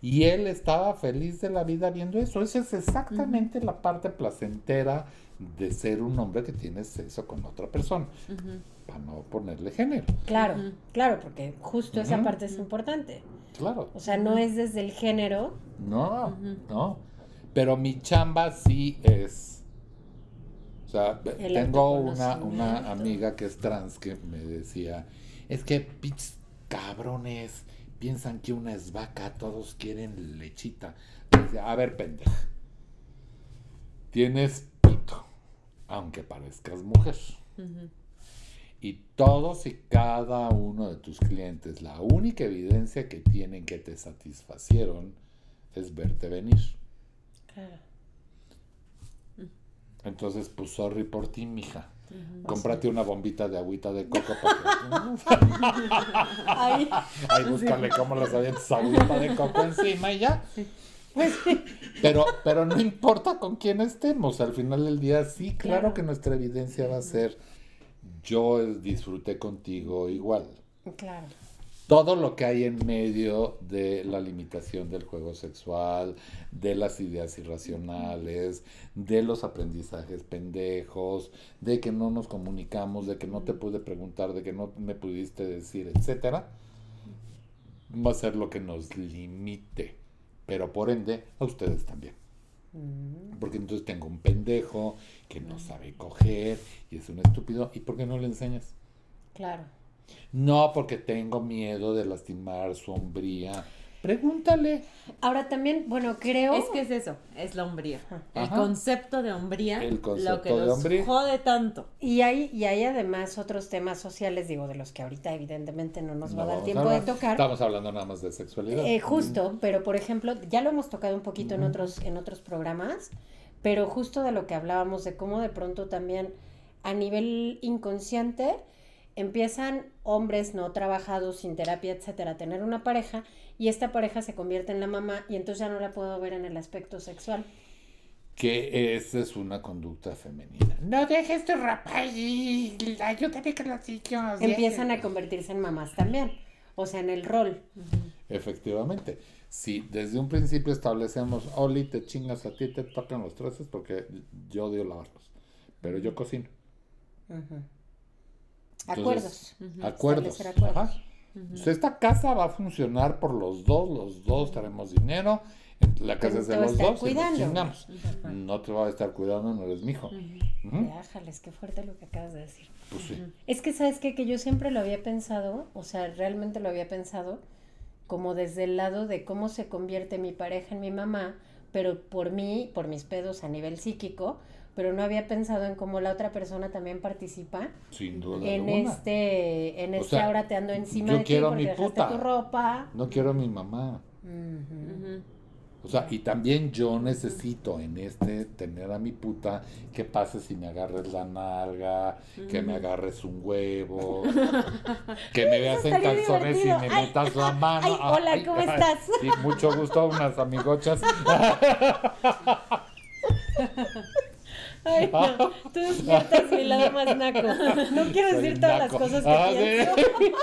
Y él estaba feliz de la vida viendo eso. Esa es exactamente la parte placentera de ser un hombre que tiene sexo con otra persona. Para no ponerle género. Claro, claro, porque justo esa parte es importante. Claro. O sea, no es desde el género. No, no. Pero mi chamba sí es. O sea, El tengo una, una amiga que es trans que me decía: Es que pinches cabrones piensan que una es vaca, todos quieren lechita. Le decía, a ver, pendeja. Tienes aunque parezcas mujer. Y todos y cada uno de tus clientes, la única evidencia que tienen que te satisfacieron es verte venir. Claro. Entonces, pues sorry por ti, mija. Cómprate una bombita de agüita de coco para que... Ahí búscale cómo les avientas agüita de coco encima y ya. Pero, pero no importa con quién estemos, al final del día sí, claro, Claro. que nuestra evidencia va a ser yo disfruté contigo igual. claro. todo lo que hay en medio de la limitación del juego sexual, de las ideas irracionales, de los aprendizajes pendejos, de que no nos comunicamos, de que no te pude preguntar, de que no me pudiste decir, etcétera, va a ser lo que nos limite, pero por ende a ustedes también. Mm, Porque entonces tengo un pendejo que no sabe coger y es un estúpido, ¿y por qué no le enseñas? Claro. No, porque tengo miedo de lastimar su hombría. Pregúntale. Ahora también, bueno, creo. Es que es eso, es la hombría. El concepto de hombría, El concepto lo que de nos hombría. jode tanto. Y hay, y hay además otros temas sociales, digo, de los que ahorita evidentemente no nos va a dar tiempo de tocar. Estamos hablando nada más de sexualidad. Eh, justo, pero por ejemplo, ya lo hemos tocado un poquito en otros, en otros programas, pero justo de lo que hablábamos, de cómo de pronto también a nivel inconsciente empiezan hombres no trabajados, sin terapia, etcétera, a tener una pareja y esta pareja se convierte en la mamá y entonces ya no la puedo ver en el aspecto sexual. Que esa es una conducta femenina. No dejes tu rapaz y ayúdame con los hijos. Empiezan a convertirse en mamás también, o sea, en el rol. Efectivamente. Si desde un principio establecemos, Oli, te chingas a ti, te tocan los trastes porque yo odio lavarlos. Pero yo cocino. Entonces, Acuerdos. Acuerdos. Establecer acuerdos. Ajá. Entonces, esta casa va a funcionar por los dos, los dos tenemos dinero, la casa es de los dos y nos cuidando. chingamos. No te va a estar cuidando, no eres mi hijo. Déjales, qué fuerte lo que acabas de decir. Pues sí. Es que, ¿sabes qué? Que yo siempre lo había pensado, o sea, realmente lo había pensado, como desde el lado de cómo se convierte mi pareja en mi mamá, pero por mí, por mis pedos a nivel psíquico, pero no había pensado en cómo la otra persona también participa Sin duda en alguna. este, en O este sea, ahora te ando encima yo de ti quiero porque mi dejaste puta. tu ropa. No quiero a mi mamá. O sea, y también yo necesito en este tener a mi puta que pase si me agarres la nalga, que me agarres un huevo, que me veas en calzones y me Ay, metas la mano. ay, hola, ¿cómo estás? Sí, mucho gusto, unas amigochas. Ay, no, tú despiertas mi lado más naco. No quiero Soy decir todas naco. las cosas que Ah, sí. pienso.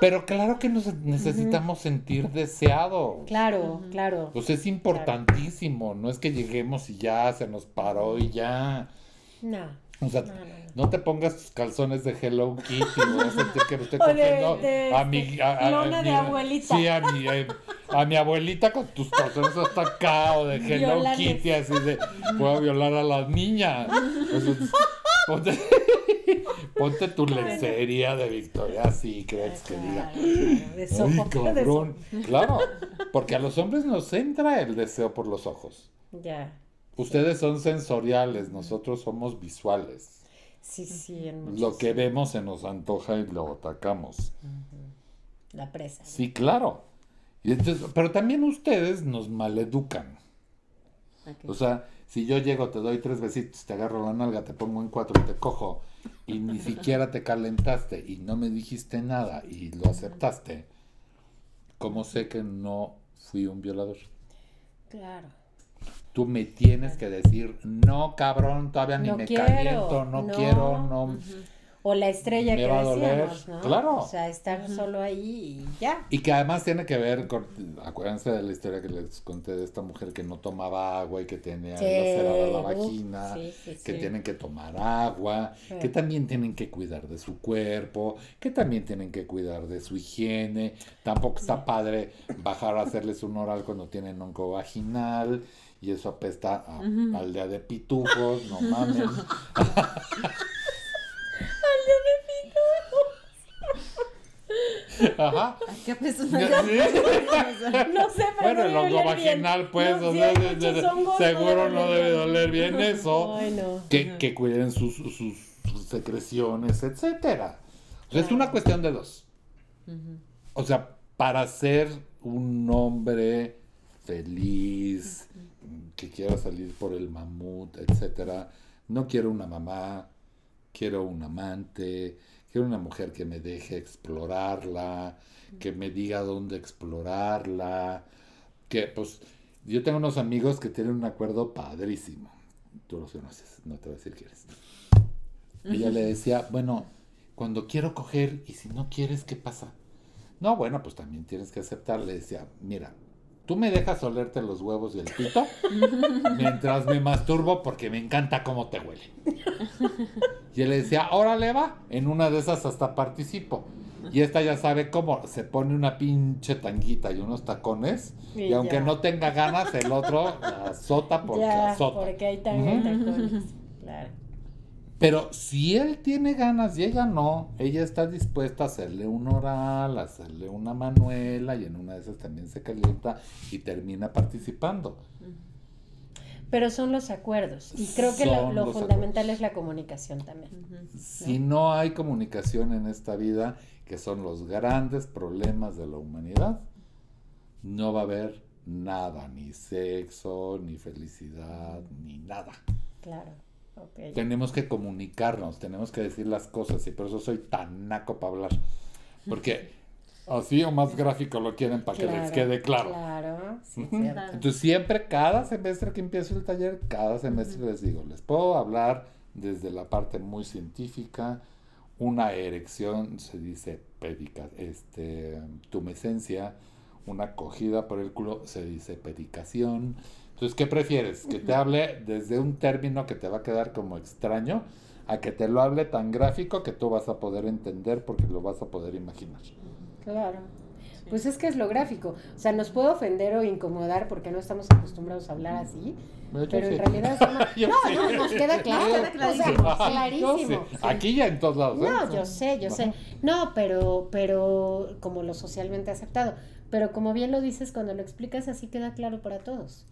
Pero claro que nos necesitamos sentir deseados. Claro, claro. Pues es importantísimo, no es que lleguemos y ya se nos paró y ya. No. O sea, No, no, no. no te pongas tus calzones de Hello Kitty, voy a sentir que me estoy cogiendo de, a este, mi a, a- a lona de mi- abuelita. Sí, a mi, a mi abuelita con tus calzones hasta acá o de Hello Violanes. Kitty, así de puedo violar a las niñas. Entonces, ponte, ponte tu lencería de Victoria Secret que diga. De cabrón. Claro, porque a los hombres nos entra el deseo por los ojos. Ya. Ustedes son sensoriales, nosotros somos visuales. Sí, sí, en Lo que vemos se nos antoja y lo atacamos. La presa. Sí, claro. Y entonces, pero también ustedes nos maleducan. O sea, si yo llego, te doy tres besitos, te agarro la nalga, te pongo en cuatro y te cojo, y ni siquiera te calentaste y no me dijiste nada y lo aceptaste, ¿cómo sé que no fui un violador? Claro. Tú me tienes que decir, no, cabrón, todavía ni No me quiero, caliento, no, no. quiero, no. O la estrella Me que va a doler, decíamos, ¿no? claro. O sea, estar solo ahí y ya. Y que además tiene que ver con, acuérdense de la historia que les conté de esta mujer que no tomaba agua y que tenía Sí, lacerada la uf, vagina, sí, sí, que sí. tienen que tomar agua, Sí. que también tienen que cuidar de su cuerpo, que también tienen que cuidar de su higiene. Tampoco está padre bajar a hacerles un oral cuando tienen onco vaginal y eso apesta a aldea de pitujos, no mames. Ajá. ¿Qué persona? No sé, pero Bueno, el hongo oler bien. vaginal, pues, No, o sea, de- de- de- seguro no debe doler bien eso. Ay, no. Que, que cuiden sus, sus, sus secreciones, etcétera. O sea, es una cuestión de dos. O sea, para ser un hombre feliz, que quiera salir por el mamut, etcétera, no quiero una mamá, quiero un amante, quiero una mujer que me deje explorarla, que me diga dónde explorarla, que pues yo tengo unos amigos que tienen un acuerdo padrísimo. Tú los conoces, no te voy a decir quién es. Ella le decía, bueno, cuando quiero coger y si no quieres, ¿qué pasa? No, bueno, pues también tienes que aceptar. Le decía, mira, tú me dejas olerte los huevos y el pito mientras me masturbo porque me encanta cómo te huele. Y él le decía, órale va, en una de esas hasta participo. Y esta ya sabe cómo, se pone una pinche tanguita y unos tacones, y, Y aunque ya. no tenga ganas, el otro la azota porque ya, azota. porque hay tanga y tacones. Claro. Pero si él tiene ganas y ella no, ella está dispuesta a hacerle un oral, a hacerle una manuela y en una de esas también se calienta y termina participando. Pero son los acuerdos. Y creo que lo, Son lo los fundamental acuerdos. es la comunicación también. Si no hay comunicación en esta vida, que son los grandes problemas de la humanidad, no va a haber nada, ni sexo, ni felicidad, ni nada. Claro. Tenemos que comunicarnos, tenemos que decir las cosas y por eso soy tan naco para hablar. Porque así o más gráfico lo quieren para que les quede claro. Claro. Sí. Entonces siempre, cada semestre que empiezo el taller, cada semestre les digo, les puedo hablar desde la parte muy científica, una erección se dice pedica, este, tumescencia, una cogida por el culo se dice pedicación. Entonces, ¿qué prefieres? ¿Que te hable desde un término que te va a quedar como extraño a que te lo hable tan gráfico que tú vas a poder entender porque lo vas a poder imaginar? Claro. Pues es que es lo gráfico. O sea, nos puede ofender o incomodar porque no estamos acostumbrados a hablar así. Yo Pero en sí. realidad es una- no, sí. no, nos queda claro. Queda O clarísimo. sea, Yo clarísimo. sé. Aquí ya en todos lados. ¿eh? No, yo sé, yo sé. No, pero, pero como lo socialmente aceptado. Pero como bien lo dices, cuando lo explicas así queda claro para todos.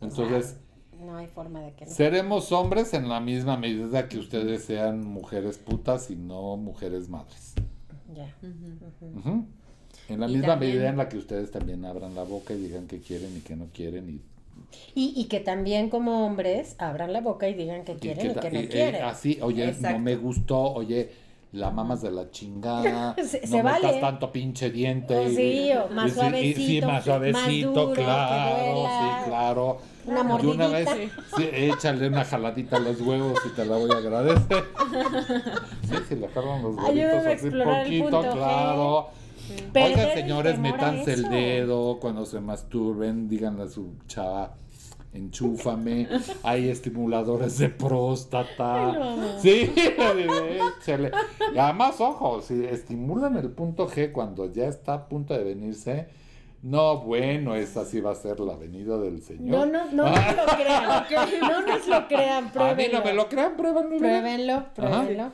Entonces, No hay forma de que no. seremos hombres en la misma medida que ustedes sean mujeres putas y no mujeres madres. Ya. En la Y misma también- medida en la que ustedes también abran la boca y digan que quieren y que no quieren y, Y, y que también como hombres abran la boca y digan que y quieren y que no y- y quieren. así, oye, no me gustó, oye, la mamas de la chingada, Se- no se vale. tanto pinche diente. y- Sí, más y y- suavecito, sí, más más suavecito, duro, claro, sí, claro. Una Y una vez, mordidita. sí, échale una jaladita a los huevos y te la voy a agradecer. Sí, si le jalan los huevitos así poquito, punto claro. Oigan, el señores, métanse el dedo cuando se masturben, díganle a su chava, enchúfame, hay estimuladores de próstata. Sí, échale. Y además, ojo, si estimulan el punto G cuando ya está a punto de venirse, no, bueno, esa sí va a ser la venida del No, Señor. no, no nos lo crean. No nos lo crean, a mí pruébenlo. no me lo crean, pruébenlo. Pruébenlo, pruébenlo.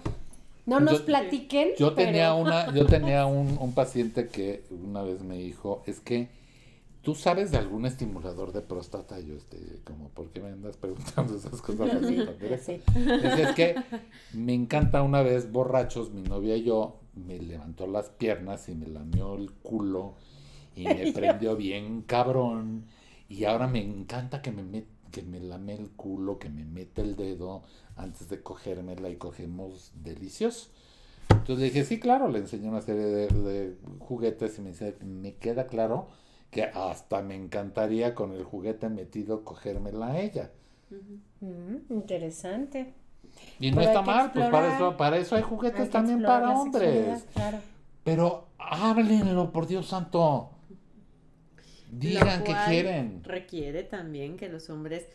No nos Yo- platiquen. Yo tenía una, yo tenía un, un paciente que una vez me dijo, es que tú sabes de algún estimulador de próstata, yo este, como, ¿por qué me andas preguntando esas cosas así? Sí. Es que me encanta una vez borrachos, mi novia y yo, me levantó las piernas y me lamió el culo y me prendió bien cabrón. Y ahora me encanta que me, que me lame el culo, que me mete el dedo antes de cogérmela y cogemos delicioso. Entonces le dije, sí, claro, le enseñé una serie de, de juguetes y me dice, me queda claro que hasta me encantaría con el juguete metido cogérmela a ella. Mm, interesante. Y no Pero está mal, pues para eso, para eso hay juguetes Hay también para hombres. Claro. Pero háblenlo, por Dios santo. Digan Lo que quieren. Requiere también que los hombres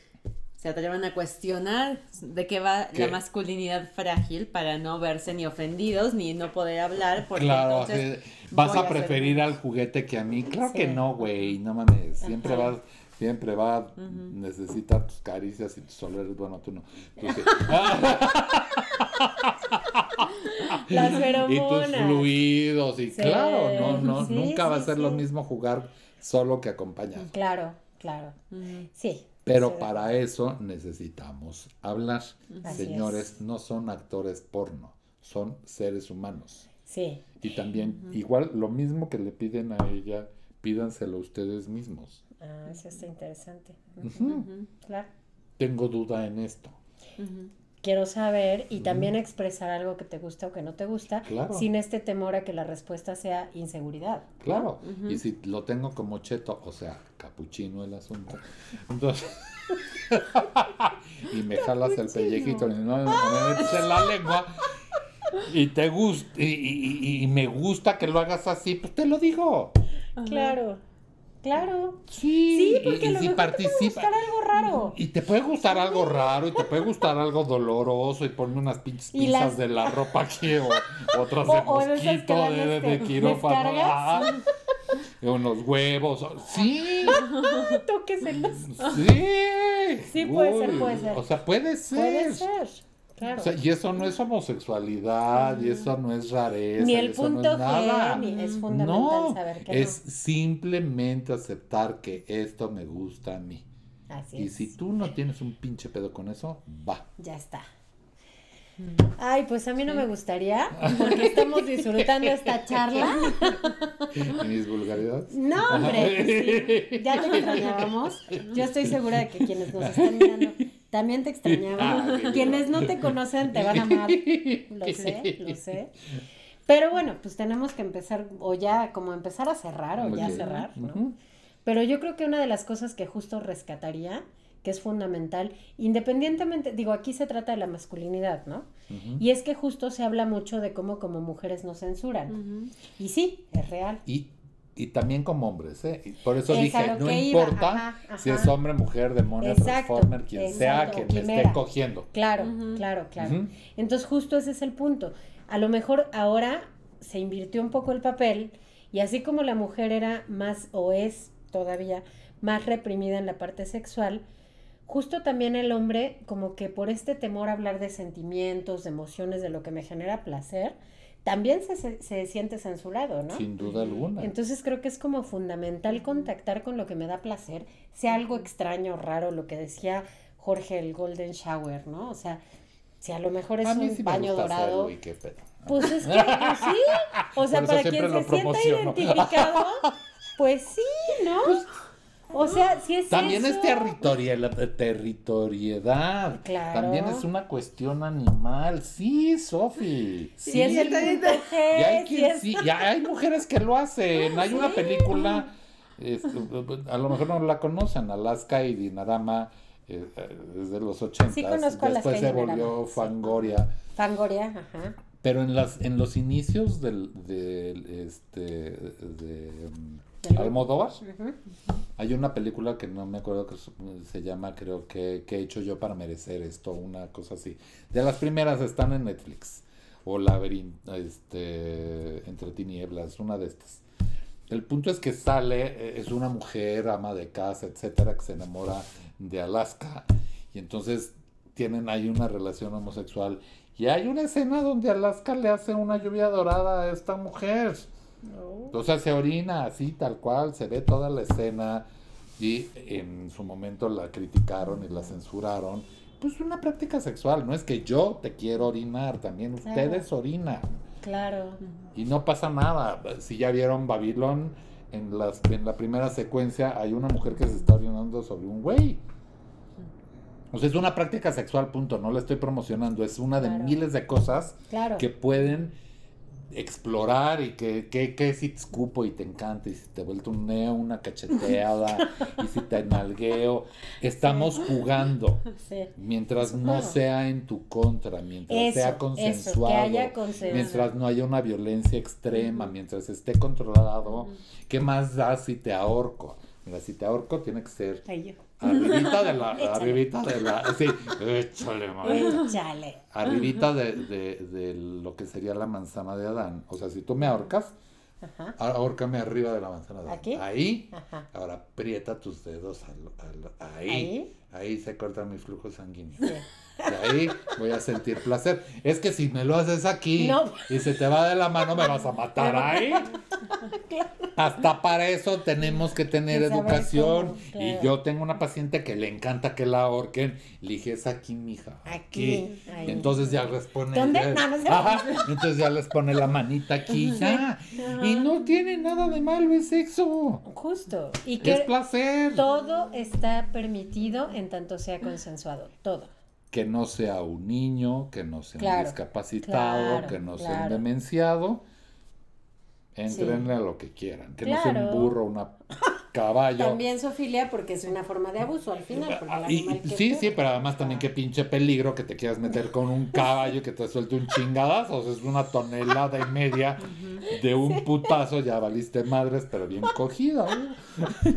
se atrevan a cuestionar de qué va ¿Qué? la masculinidad frágil para no verse ni ofendidos ni no poder hablar. Porque Claro, entonces vas a preferir al juguete que a mí. Claro Sí. que no, güey, no mames. Siempre Ajá. vas, siempre va a necesitar tus caricias y tus olores. Bueno, tú no. Tú sí. Las y tus fluidos. Y Sí, claro, no, no, sí, nunca va a ser lo mismo jugar solo que acompañado. Claro, claro. Sí. Pero Sí, para eso necesitamos hablar. Así Señores, es. no son actores porno, son seres humanos. Sí. Y también, igual, lo mismo que le piden a ella, pídanselo ustedes mismos. Ah, eso está interesante. Ujú, Claro. Tengo duda en esto. Quiero saber y también expresar algo que te gusta o que no te gusta, Claro. sin este temor a que la respuesta sea inseguridad. Claro. Y si lo tengo como cheto, o sea, capuchino el asunto, entonces. y me jalas el pellejito y no me metes en la lengua. Y te gusta, y, y- y- y me gusta que lo hagas así, pues te lo digo. Claro, claro. Sí, Sí, y- porque y, a lo si mejor te puede participa. gustar algo raro. Y te puede gustar algo raro, y te puede gustar algo doloroso, y ponme unas pinches Y pinzas las- de la ropa aquí, o otras O- de o mosquito, dan, de, de, de quirófano. Y unos huevos. o- Sí, Tóqueselos. sí. Sí, puede ser, Uy, puede ser. O sea, puede ser. Puede ser. Claro. O sea, y eso no es homosexualidad, y eso no es rareza, ni el eso no punto es nada. G, ni es fundamental No, saber que es simplemente aceptar que esto me gusta a mí. no. Así Y es. si tú no tienes un pinche pedo con eso, va. Ya está. Ay, pues a mí no me gustaría, porque estamos disfrutando esta charla. Mis vulgaridades. No, hombre, sí, ya te extrañábamos. Yo estoy segura de que quienes nos están mirando también te Ah, extrañaban. sí, Quienes no te conocen te van a amar. Lo sé, lo sé. Pero bueno, pues tenemos que empezar, o ya como empezar a cerrar, o ya cerrar, ¿no? Pero yo creo que una de las cosas que justo rescataría, que es fundamental, independientemente, digo, aquí se trata de la masculinidad, ¿no? Y es que justo se habla mucho de cómo como mujeres nos censuran. Y sí, es real. Y, y también como hombres, ¿eh? Y por eso Es dije, no importa ajá, ajá. si es hombre, mujer, demonio, Exacto, transformer, quien sea que me esté cogiendo. Claro, claro, claro. Entonces justo ese es el punto. A lo mejor ahora se invirtió un poco el papel Y así como la mujer era más o es todavía más reprimida en la parte sexual, justo también el hombre, como que por este temor a hablar de sentimientos, de emociones, de lo que me genera placer, también se, se, se siente censurado, ¿no? Sin duda alguna. Entonces creo que es como fundamental contactar con lo que me da placer, sea algo extraño, raro, lo que decía Jorge, el Golden Shower, ¿no? O sea, si a lo mejor es A mí un sí me baño gusta dorado, hacerlo y qué pedo. pues es que pues sí, o sea, para quien se sienta identificado, pues sí, ¿no? O sea, si es También es territorial, territoriedad. Claro. También es una cuestión animal. Sí, Sofi. Sí. es el Y hay, si quien es- sí, y hay mujeres que lo hacen. Hay una película, este, a lo mejor no la conocen, Alaska y Dinarama, eh, eh, de los 80. Sí Después se volvió. Fangoria. Fangoria, ajá. Pero en las en los inicios del, del este de Almodóvar. Ujú. hay una película que no me acuerdo que se- llama creo que que he hecho yo para merecer esto una cosa así. De las primeras están en Netflix. O Laberinto este entre tinieblas una de estas. El punto es que sale eh, es una mujer ama de casa etcétera que se enamora de Alaska. Y entonces tienen ahí una relación homosexual. Y hay una escena donde Alaska le hace una lluvia dorada a esta mujer. O sea, se orina así, tal cual, se ve toda la escena y en su momento la criticaron y la censuraron. Pues una práctica sexual, no es que yo te quiero orinar, también Claro. ustedes orinan Claro. y no pasa nada. Si ya vieron Babilón, en, las, en la primera secuencia hay una mujer que se está orinando sobre un güey. O sea, es una práctica sexual, punto. No la estoy promocionando. Es una de Claro. miles de cosas Claro. que pueden explorar y que, que, que si te escupo y te encanta y si te vuelto un neo, una cacheteada y si te nalgueo. Estamos jugando. Sí. Mientras Eso, no claro. sea en tu contra, mientras Eso, sea eso, consensuado, que haya consenso. mientras no haya una violencia extrema, mientras esté controlado, ¿qué más da si te ahorco? Mira, si te ahorco tiene que ser Ay. Arribita de la, arribita de la, sí, échale, madre. Échale. arribita de, de, de lo que sería la manzana de Adán. O sea, si tú me ahorcas, Ajá. ahórcame arriba de la manzana de Adán. ¿Aquí? Ahí, Ajá. ahora aprieta tus dedos al- al- ahí, Ahí. Ahí se corta mi flujo sanguíneo. Sí. Y ahí voy a sentir placer. Es que si me lo haces aquí No. y se te va de la mano, me vas a matar ahí. Hasta para eso tenemos que tener Que educación. cómo, Y claro. yo tengo una paciente que le encanta que la ahorquen. Le dije, es aquí, mija. Aquí, entonces ya les pone. ¿Dónde? ya- No. Ajá, entonces ya les pone la manita aquí, ya. Y no tiene nada de malo, es sexo. Justo. Y Es placer. todo está permitido en tanto sea consensuado. Todo. que no sea un niño, que no sea un discapacitado, claro, que no sea un demenciado. Entrenle a lo que quieran. Que no sea un burro, una caballo. También sofilia porque es una forma de abuso al final. Porque el y- que sí, sí, pero además también qué pinche peligro que te quieras meter con un caballo y que te suelte un chingadazo. O sea, es una tonelada y media de un putazo, ya valiste madres, pero bien cogida. ¿eh?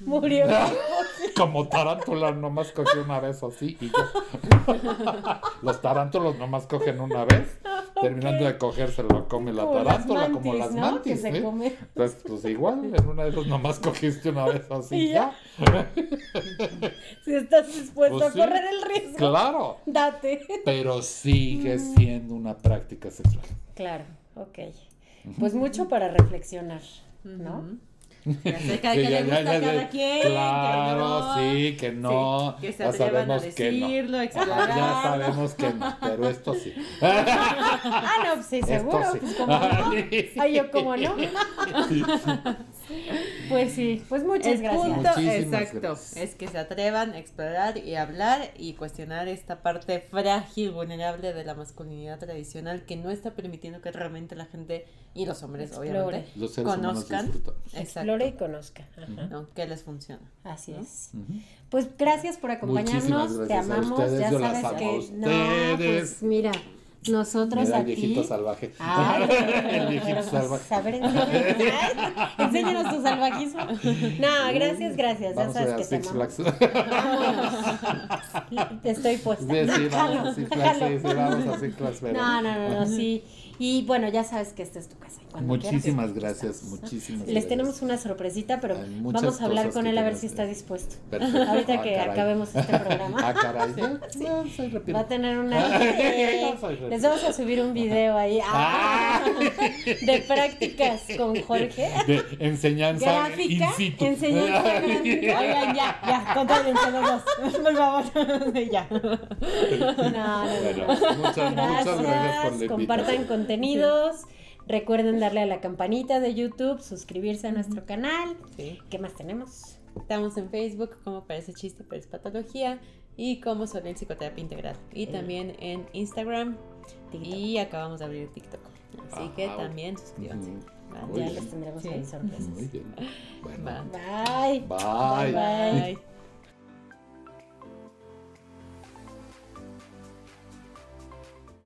Murió. Como tarántula nomás cogió una vez así y ya. Los tarántulos nomás cogen una vez. Terminando de coger se lo come la Como las tarántula, como las ¿no? mantis. ¿eh? come. Entonces, pues igual, en una de esas nomás cogiste una vez así Y ya. ya. Si estás dispuesto Pues a sí. correr el riesgo, Claro. date. Pero sigue siendo una práctica sexual. Claro, ok. Pues mucho para reflexionar, ¿no? Acerca de Sí, qué ya- le ya- gusta ya cada sé. quien. que Claro, no. sí, que no. Sí, que se ya atrevan a sabemos que no. decirlo, Ajá. Ya sabemos que no, pero esto sí. Ah, no, pues sí, Esto seguro. sí. Pues como no. Ay, yo como no. Pues sí, pues muchas El gracias. punto Muchísimas exacto gracias. es que se atrevan a explorar y hablar y cuestionar esta parte frágil, vulnerable de la masculinidad tradicional que no está permitiendo que realmente la gente y los hombres Explore. obviamente Los conozcan disfrutan. Explore y conozca. Ajá. ¿no? qué les funciona. Así es. Ujú. Pues gracias por acompañarnos. Te gracias a amamos. ustedes, ya sabes a que. ustedes. No, pues mira, nosotros Mira a el viejito ti. salvaje. Ay, el viejito pero, pues, salvaje. A ver, enséñanos, tu salvajismo. No, gracias, gracias. Vamos ya a sabes a que te Six amamos. Flags. Estoy puesta. Sí, sí, vamos a Six Flags, sí, sí, vamos a Six Flags. pero- No, no, no, no, sí. Y bueno, ya sabes que esta es tu casa. Muchísimas quieras, gracias, estamos, ¿no? muchísimas Les gracias. tenemos una sorpresita, pero vamos a hablar con él a ver si está dispuesto. Perfecto. Ahorita Ah, que caray. acabemos este programa. Ah, caray. No, soy. Va a tener una. No. Les vamos a subir un video ahí ah, de prácticas con Jorge. De enseñanza Gráfica, in situ. enseñanza gráfica. Oigan, ya, ya, contrólense los dos. Por favor. ya. No, no, no, Bueno, no. muchas, muchas gracias por la compartan invitación. Contenidos. Recuerden darle a la campanita de YouTube, suscribirse a nuestro canal. Sí. ¿Qué más tenemos? Estamos en Facebook como Parece Chiste, pero es Patología. Y como Solen Psicoterapia Integral. Y también en Instagram. TikTok. Y acabamos de abrir TikTok. Así que Ajá. también suscríbanse. Ya les tendremos Sí. ahí sorpresas. Muy bien. Bueno. Bye. bye. Bye. Bye.